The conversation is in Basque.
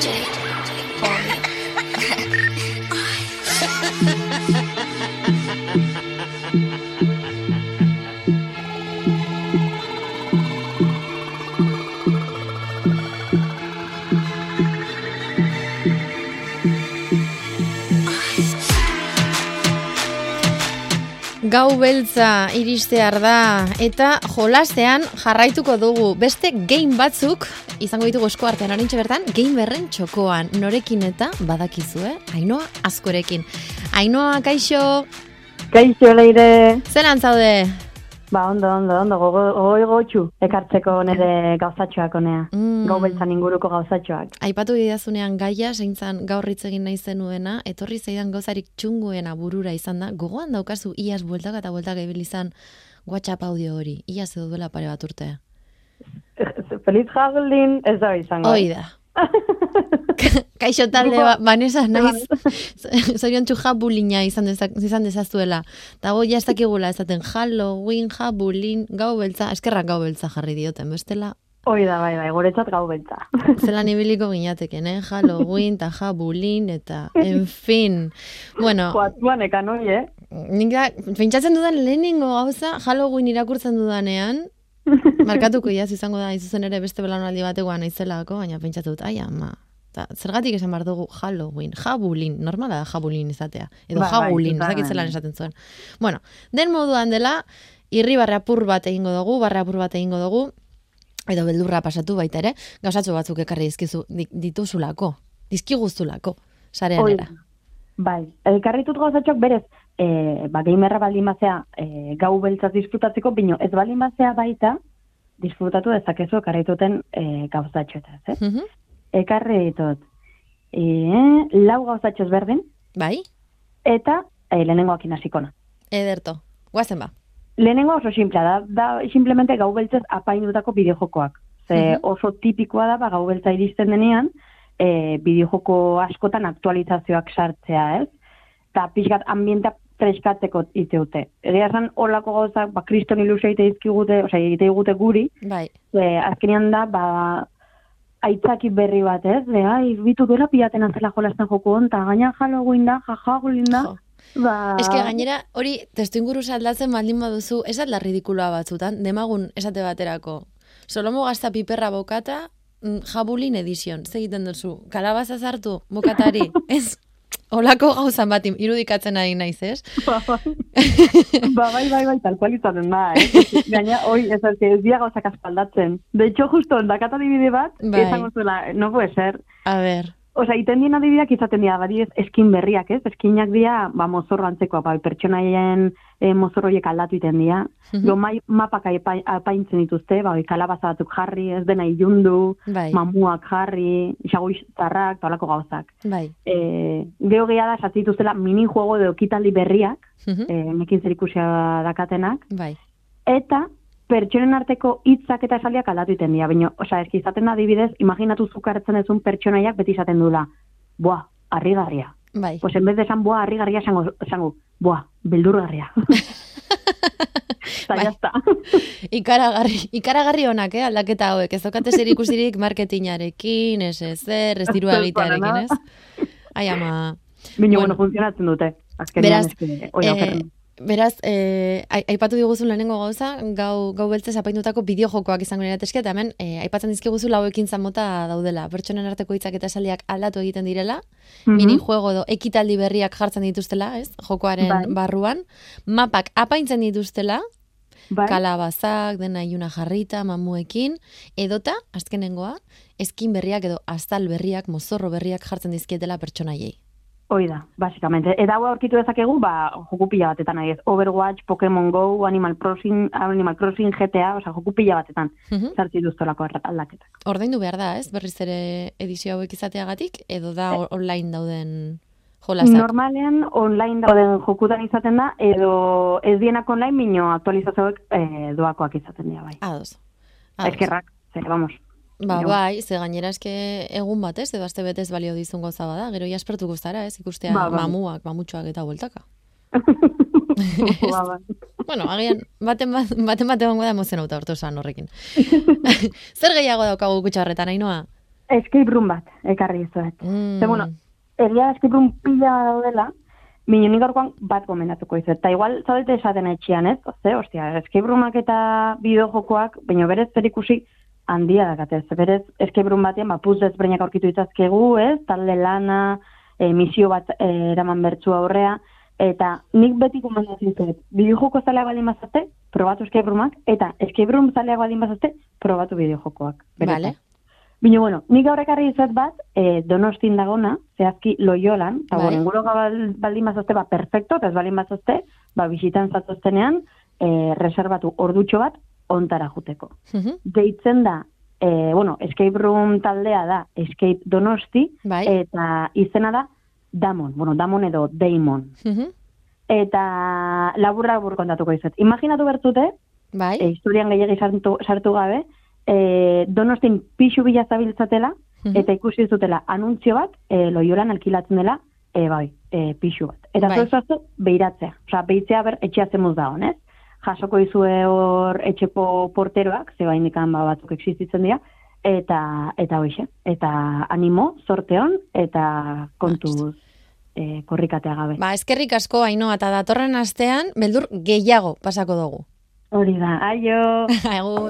jade. Gau beltza iristear da eta jolastean jarraituko dugu beste game batzuk izango ditugu esko artean orintxe bertan game berren txokoan norekin eta badakizu, eh? Ainoa askorekin. Ainoa, kaixo? Kaixo, leire. Zeran zaude? Ba, ondo, ondo, ondo, gogo, gogo gotxu, ekartzeko nire gauzatxoak onea. Mm. Gau beltzan inguruko gauzatxoak. Aipatu gidazunean gaia, zeintzan gaurritz egin nahi zenuena, etorri zeidan gauzarik txunguena burura izan da, gogoan daukazu iaz bueltak eta bueltak ebil izan WhatsApp audio hori, iaz edo duela pare bat urte. Feliz jagolin ez da izango. Hoi da. Kaixo talde, ba, Vanessa, naiz, zorion txu jabulina izan, dezak, izan dezazuela. Eta go, ja ez dakigula ezaten Halloween, jabulin, gau beltza, eskerrak gau beltza jarri dioten, bestela. Hoi da, bai, bai, guretzat gau beltza. Zelan ibiliko ginateken, eh? Halloween, eta jabulin, eta, en fin. Bueno, Joatuan ekan hoi, eh? nik da, pentsatzen dudan lehenengo gauza, Halloween irakurtzen dudanean, markatuko iaz izango da, izuzen ere beste belaunaldi bategoa naizelako, baina pentsatu dut, ai ama, Ta, zergatik esan behar dugu Halloween, jabulin, normala da jabulin izatea. Edo Ba, bai, jabulin, totalmente. zelan esaten zuen. Bueno, den moduan dela, irri barra apur bat egingo dugu, barra apur bat egingo dugu, edo beldurra pasatu baita ere, gauzatxo batzuk ekarri dizkizu, di- dituzulako, dizkiguztulako, sarean era. Bai, elkarritut gauzatxoak berez, e, ba, gamerra baldin bazea e, gau beltzaz disfrutatzeko, bino ez baldin bazea baita, disfrutatu dezakezu ekarrituten e, gauzatxoetaz, eh? Mhm. Ekarri ditut, e, lau gauzatxoz berdin, Bai, eta e, lehenengoakin hasikona. ederto, guazen ba. Lehenengo oso simplea da, da simplemente gau beltzez apaindutako bideojokoak. Ze Mhm. oso tipikoa da, ba, gau beltza iristen denean, e, bideojoko askotan aktualizazioak sartzea, ez? Eta pixkat ambienta freskatzeko iteute. Egia esan, olako gauzak, ba, kriston ilusio egite izkigute, osea, egite digute guri, Bai, ze azkenean da, ba, aitzaki berri bat, ez? De, ai, bitu duela pilaten antzela jolasten joko onta, gaina Halloween da, jajagulin da. Jo. Ba, Eske gainera, hori testu inguru aldatzen baldin baduzu, ez da ridikuloa batzutan, demagun esate baterako. Solomo gazta piperra bokata, mm, jabulin edizion, ze egiten duzu, kalabaza zartu, bokatari, ez? Olako gauzan bat irudikatzen ari naiz, ez? Ba, bai. ba, bai, bai, bai, tal cual izaten da, eh? Gaina, hoi, ez, ez, ez dira gauzak aspaldatzen. De hecho, justo, dakat adibide bat, Bai. esango zuela, no puede ser. A ber, Osa, iten dien adibideak izaten dira, badi ez, eskin berriak, ez? Eskinak dira, ba, mozorro antzekoa, ba, pertsonaien e, mozorro horiek aldatu iten dira. Mhm. Jo, mai, mapak apaintzen dituzte, ba, kalabaza batzuk jarri, ez dena ilundu, bai, mamuak jarri, isagoiztarrak, eta holako gauzak. bai. E, Geo gehiago da, dituztela minijuego edo ekitaldi berriak, Mhm, e, nekin zer ikusia dakatenak, Bai, eta pertsonen arteko hitzak eta esaldiak aldatu iten dira. Baina, osea, eski izaten da adibidez, imaginatu zuk hartzen ezun pertsonaiak beti izaten dula. Boa, harrigarria. bai. Pues en vez de esan boa, harrigarria esango, esango boa, beldurgarria. Eta Bai. jazta. Ikaragarri, ikaragarri honak, eh, aldaketa hauek. Ez daukate zer ikusirik marketingarekin, ez ezer, ez dirua egitearekin, ez? Ai, ama, Baina, Bueno. bueno, funtzionatzen dute. Azkenean, Beraz, eh. Beraz, ai- aipatu diguzun lehenengo gauza, gau, gau beltzez apaindutako bideojokoak izango niratezke, eta hemen eh, aipatzen dizkiguzu lauekin mota daudela. Pertsonen arteko hitzak eta esaldiak aldatu egiten direla, Mhm. minijuego edo ekitaldi berriak jartzen dituztela, ez? Jokoaren Bai. barruan. Mapak apaintzen dituztela, Bai? kalabazak, dena iluna jarrita, mamuekin, edota, azkenengoa, eskin berriak edo aztal berriak, mozorro berriak jartzen dizkietela pertsonaiei. Hoi da, basikamente. Eta hau aurkitu dezakegu, ba, joku pila batetan nahi ez. Overwatch, Pokemon Go, Animal Crossing, Animal Crossing, GTA, oza, joku pila batetan. Mhm. Zartzi duztolako aldaketak. Ordaindu behar da, ez? Berriz ere edizio hauek izateagatik, edo Eh. da o- online dauden jolasak. Normalean online dauden jokutan izaten da, edo ez dienak online, mino aktualizazioek e, doakoak izaten dira, bai. Ados. Ados. Eskerrak, zer, vamos. Ba, Jo. bai, ze gainera eske egun batez, edo aste betez balio dizun goza bada, gero jaspertuko zara, ez? Ikustea Ba, bai. mamuak, mamutxoak eta bueltaka. ba, ba. Bueno, agian, baten bat, baten bat egongo da emozionauta hortu esan horrekin. Zer gehiago daukagu kutsa horretan, ainoa? escape room bat, ekarri izuet. Mm. Ze, bueno, egia escape room pila daudela, Minu nik gaurkoan bat gomendatuko izuet. Eta igual, zaudete esaten etxian, ez? Ze, ostia, escape roomak eta bideojokoak, baina berez zer ikusi handia dakate. Ze berez, escape room batean, ba, puz ezberdinak aurkitu ditzazkegu, ez? Talde lana, e, misio bat e, eraman bertzu aurrea, eta nik beti gomendatzen zuet, bideojoko zaleak baldin bazazte, probatu escape roomak, eta escape room zaleak baldin bazazte, probatu bideojokoak. benetan. Vale. Bino, bueno, nik gaur ekarri izat bat, e, donostin dagona, zehazki loiolan, eta Bai. inguro bal, baldin bazazte, ba, perfecto, eta ez baldin bazazte, ba, bisitan zatoztenean, e, reservatu ordutxo bat, ontara juteko. Deitzen da, e, bueno, escape room taldea da, escape donosti, Bai. eta izena da, Damon, bueno, Damon edo Daimon. Eta laburra labur kontatuko izat. Imaginatu bertute, Bai. e, historian gehiagi sartu, sartu gabe, e, donostin pixu bila zabiltzatela, eta ikusi zutela anuntzio bat, e, loiolan alkilatzen dela, e, bai, e, pixu bat. Eta Bai. zoaztu, beiratzea. Osa, behitzea ber, etxea zemuz da honez. Jasoko izue hor etxeko porteroak, ze bainikan ba, batzuk existitzen dira, eta eta hoxe. Eta animo, sorteon, eta kontuz e, korrikatea gabe. Ba, eskerrik asko, Ainoa, eta datorren astean, beldur gehiago pasako dugu. Hori da, aio! Agur.